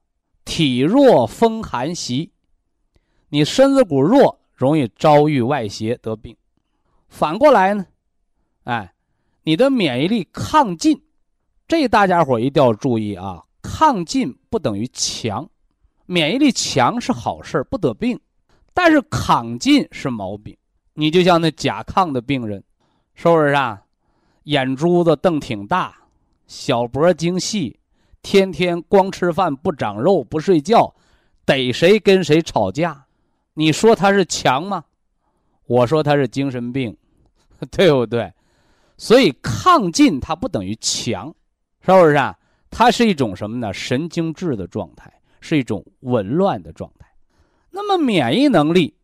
Speaker 1: 体弱风寒袭，你身子骨弱，容易遭遇外邪得病。反过来呢，哎，你的免疫力亢进，这大家伙一定要注意啊！亢进不等于强，免疫力强是好事不得病。但是亢进是毛病，你就像那甲亢的病人，是不是啊？眼珠子瞪挺大，小脖精细，天天光吃饭不长肉不睡觉，逮谁跟谁吵架，你说他是强吗？我说他是精神病，对不对？所以亢进它不等于强，是不是啊？它是一种什么呢？神经质的状态，是一种紊乱的状态。那么免疫能力，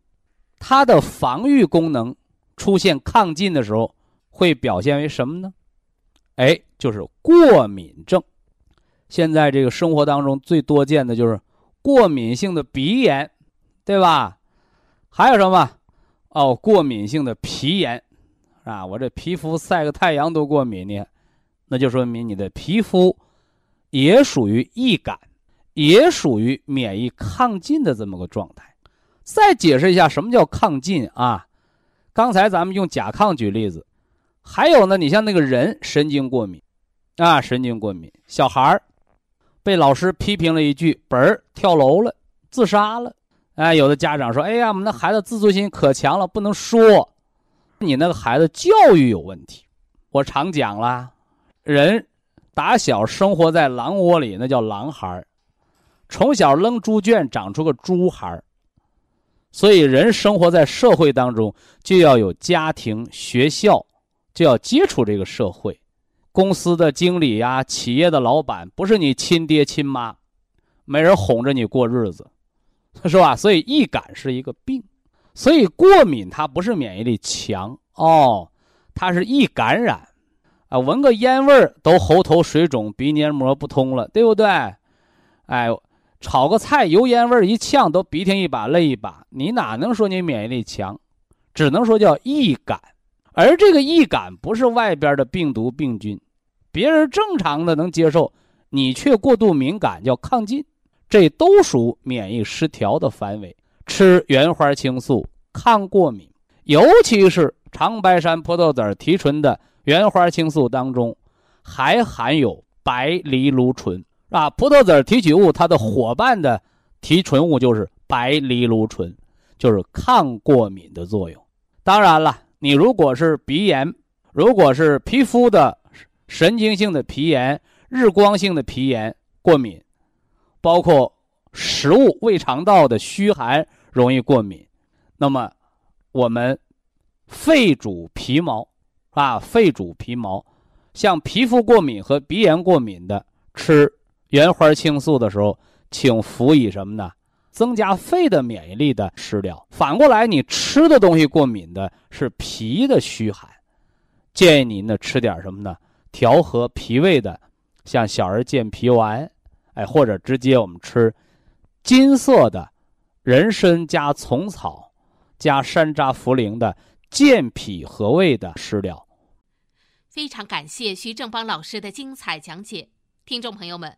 Speaker 1: 它的防御功能出现亢进的时候，会表现为什么呢？哎，就是过敏症。现在这个生活当中最多见的就是过敏性的鼻炎，对吧？还有什么？哦，过敏性的皮炎，啊，我这皮肤晒个太阳都过敏呢，那就说明你的皮肤也属于易感。也属于免疫亢进的这么个状态。再解释一下什么叫亢进啊？刚才咱们用甲亢举例子，还有呢，你像那个人神经过敏，啊，神经过敏，小孩儿被老师批评了一句，本儿跳楼了，自杀了。哎，有的家长说：“哎呀，我们那孩子自尊心可强了，不能说你那个孩子教育有问题。”我常讲啦，人打小生活在狼窝里，那叫狼孩儿。从小扔猪圈长出个猪孩儿。所以，人生活在社会当中，就要有家庭、学校，就要接触这个社会。公司的经理呀，企业的老板，不是你亲爹亲妈，没人哄着你过日子，是吧？所以，易感是一个病。所以，过敏它不是免疫力强哦，它是易感染。啊，闻个烟味儿都喉头水肿、鼻黏膜不通了，对不对？哎。炒个菜，油烟味儿一呛，都鼻涕一把泪一把。你哪能说你免疫力强？只能说叫易感。而这个易感不是外边的病毒病菌，别人正常的能接受，你却过度敏感，叫抗进。这都属免疫失调的范围。吃原花青素抗过敏，尤其是长白山葡萄籽提纯的原花青素当中，还含有白藜芦醇。啊，葡萄籽提取物它的伙伴的提纯物就是白藜芦醇，就是抗过敏的作用。当然了，你如果是鼻炎，如果是皮肤的神经性的皮炎、日光性的皮炎过敏，包括食物胃肠道的虚寒容易过敏，那么我们肺主皮毛啊，肺主皮毛，像皮肤过敏和鼻炎过敏的吃。原花青素的时候，请辅以什么呢？增加肺的免疫力的食疗。反过来，你吃的东西过敏的是脾的虚寒，建议您呢吃点什么呢？调和脾胃的，像小儿健脾丸，哎，或者直接我们吃金色的人参加虫草加山楂、茯苓的健脾和胃的食疗。
Speaker 3: 非常感谢徐正邦老师的精彩讲解，听众朋友们。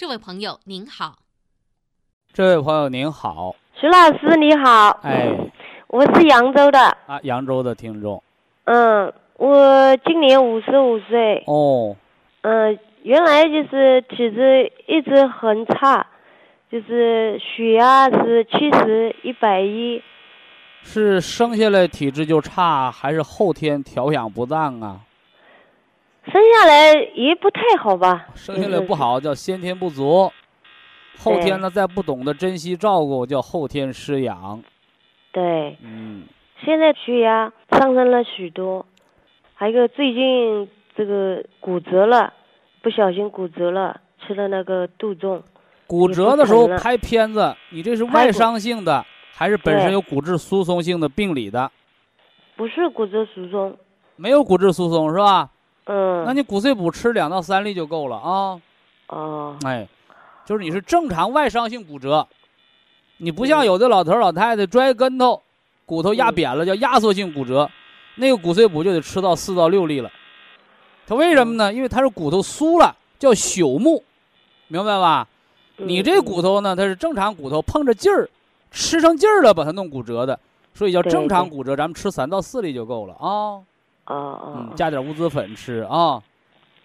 Speaker 3: 这位朋友您好，
Speaker 1: 这位朋友您好，
Speaker 4: 徐老师你好，
Speaker 1: 哎，
Speaker 4: 我是扬州的。
Speaker 1: 啊，扬州的听众，
Speaker 4: 嗯，我今年五十五岁，
Speaker 1: 哦，
Speaker 4: 嗯，原来就是体质一直很差，就是血压是七十一百一，
Speaker 1: 是生下来体质就差，还是后天调养不当啊？
Speaker 4: 生下来也不太好吧？
Speaker 1: 生下来不好叫先天不足，后天呢再不懂得珍惜照顾叫后天失养。
Speaker 4: 对，
Speaker 1: 嗯，
Speaker 4: 现在血压上升了许多，还有个最近这个骨折了，不小心骨折了，吃了那个杜仲。
Speaker 1: 骨折的时候拍片子，你这是外伤性的还是本身有骨质疏松性的病理的？
Speaker 4: 不是骨质疏松，
Speaker 1: 没有骨质疏松是吧？
Speaker 4: 嗯，
Speaker 1: 那你骨碎补吃两到三粒就够了啊。
Speaker 4: 哦，
Speaker 1: 哎，就是你是正常外伤性骨折，你不像有的老头老太太摔跟头，骨头压扁了叫压缩性骨折，那个骨碎补就得吃到四到六粒了。它为什么呢？因为它是骨头酥了，叫朽木，明白吧？你这骨头呢，它是正常骨头碰着劲儿，吃上劲儿了把它弄骨折的，所以叫正常骨折，咱们吃三到四粒就够了啊。
Speaker 4: 哦哦，
Speaker 1: 加点乌子粉吃啊。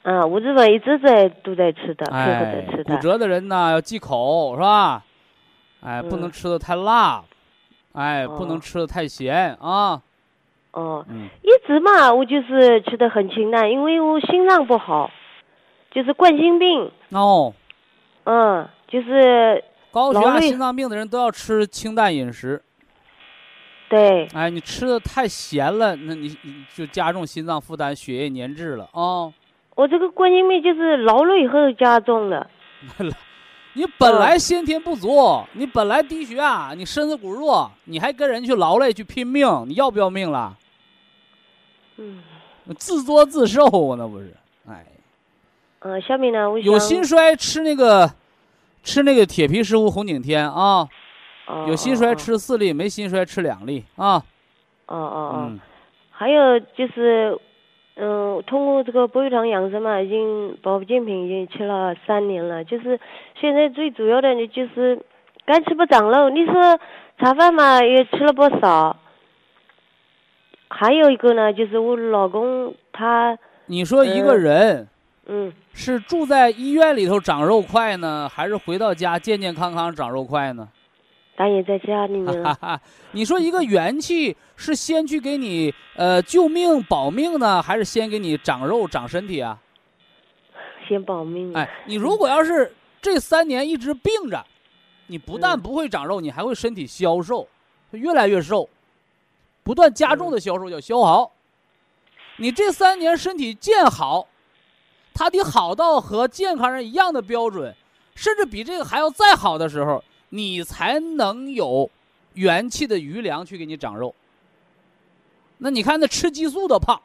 Speaker 4: 啊，乌子粉一直在都在吃的，配合着吃
Speaker 1: 的。骨折的人呢要忌口是吧？哎，不能吃的太辣，哎，不能吃的太咸啊。
Speaker 4: 哦，一直嘛，我就是吃的很清淡，因为我心脏不好，就是冠心病。
Speaker 1: 哦。
Speaker 4: 嗯，就是
Speaker 1: 高血压、心脏病的人都要吃清淡饮食。
Speaker 4: 对，
Speaker 1: 哎，你吃的太咸了，那你你就加重心脏负担，血液粘滞了啊。
Speaker 4: 我这个冠心病就是劳累以后加重的。
Speaker 1: 你本来先天不足，你本来低血压，你身子骨弱，你还跟人去劳累去拼命，你要不要命了？
Speaker 4: 嗯，
Speaker 1: 自作自受啊，那不是？哎。
Speaker 4: 呃，下面呢，我
Speaker 1: 有心衰吃那个，吃那个铁皮石斛红景天啊。有心衰吃四粒，没心衰吃两粒啊。
Speaker 4: 哦哦哦，还有就是嗯，通过这个博玉堂养生嘛，已经保健品已经吃了三年了。就是现在最主要的呢，就是干吃不长肉。你说茶饭嘛，也吃了不少。还有一个呢，就是我老公他，
Speaker 1: 你说一个人，
Speaker 4: 嗯，
Speaker 1: 是住在医院里头长肉快呢，还是回到家健健康康长肉快呢？
Speaker 4: 当然在家里面了。
Speaker 1: 你说一个元气是先去给你呃救命保命呢，还是先给你长肉长身体啊？
Speaker 4: 先保命。
Speaker 1: 哎，你如果要是这三年一直病着，你不但不会长肉，你还会身体消瘦，越来越瘦，不断加重的消瘦叫消耗。你这三年身体健好，它得好到和健康人一样的标准，甚至比这个还要再好的时候。你才能有元气的余粮去给你长肉。那你看那吃激素的胖，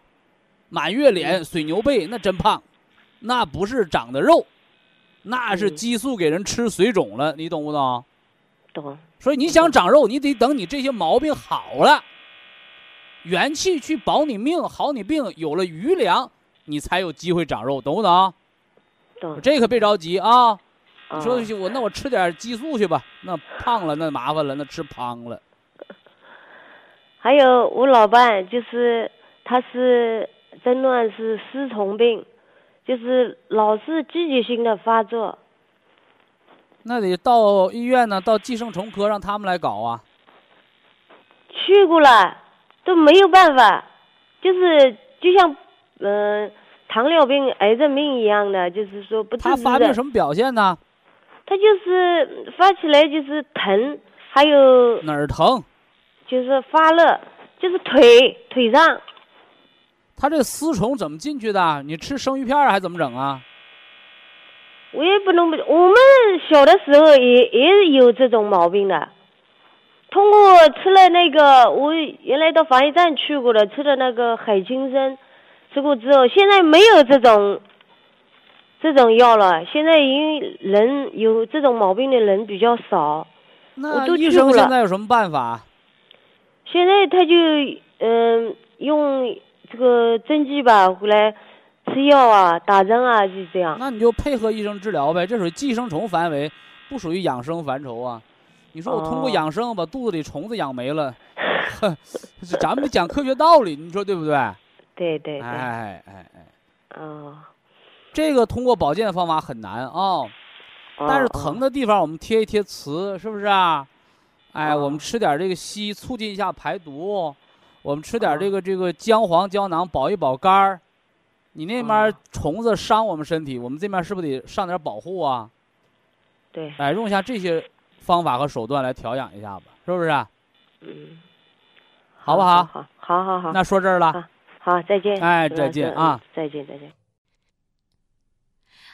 Speaker 1: 满月脸、水牛背，那真胖，那不是长的肉，那是激素给人吃水肿了，你懂不懂？
Speaker 4: 懂。
Speaker 1: 所以你想长肉，你得等你这些毛病好了，元气去保你命、好你病，有了余粮，你才有机会长肉，懂不懂？
Speaker 4: 懂。
Speaker 1: 这可别着急啊。你说我那我吃点激素去吧，那胖了那麻烦了，那吃胖了。
Speaker 4: 还有我老伴，就是他是诊断是丝虫病，就是老是季节性的发作。
Speaker 1: 那得到医院呢，到寄生虫科让他们来搞啊。
Speaker 4: 去过了，都没有办法，就是就像嗯糖尿病、癌症病一样的，就是说不治
Speaker 1: 他发病什么表现呢？
Speaker 4: 他就是发起来就是疼，还有
Speaker 1: 哪儿疼？
Speaker 4: 就是发热，就是腿腿上。
Speaker 1: 他这丝虫怎么进去的？你吃生鱼片还怎么整啊？
Speaker 4: 我也不能不，我们小的时候也也有这种毛病的。通过吃了那个，我原来到防疫站去过的，吃的那个海青参，吃过之后，现在没有这种。这种药了，现在因为人有这种毛病的人比较少，
Speaker 1: 那医生现在有什么办法？
Speaker 4: 现在他就嗯用这个针剂吧，回来吃药啊、打针啊，就这样。
Speaker 1: 那你就配合医生治疗呗，这属于寄生虫范围，不属于养生范畴啊。你说我通过养生把肚子里虫子养没了，呵，咱们讲科学道理，你说对不对？
Speaker 4: 对对对。
Speaker 1: 哎哎哎。
Speaker 4: 哦。
Speaker 1: 这个通过保健的方法很难啊，但是疼的地方我们贴一贴磁，是不是啊？哎，我们吃点这个硒，促进一下排毒。我们吃点这个这个姜黄胶囊，保一保肝儿。你那边虫子伤我们身体，我们这边是不是得上点保护啊？
Speaker 4: 对。
Speaker 1: 哎，用一下这些方法和手段来调养一下吧，是不是？
Speaker 4: 嗯。
Speaker 1: 好不
Speaker 4: 好？好，好，好，好。
Speaker 1: 那说这儿了。
Speaker 4: 好，再见。
Speaker 1: 哎，再见啊！
Speaker 4: 再见，再见。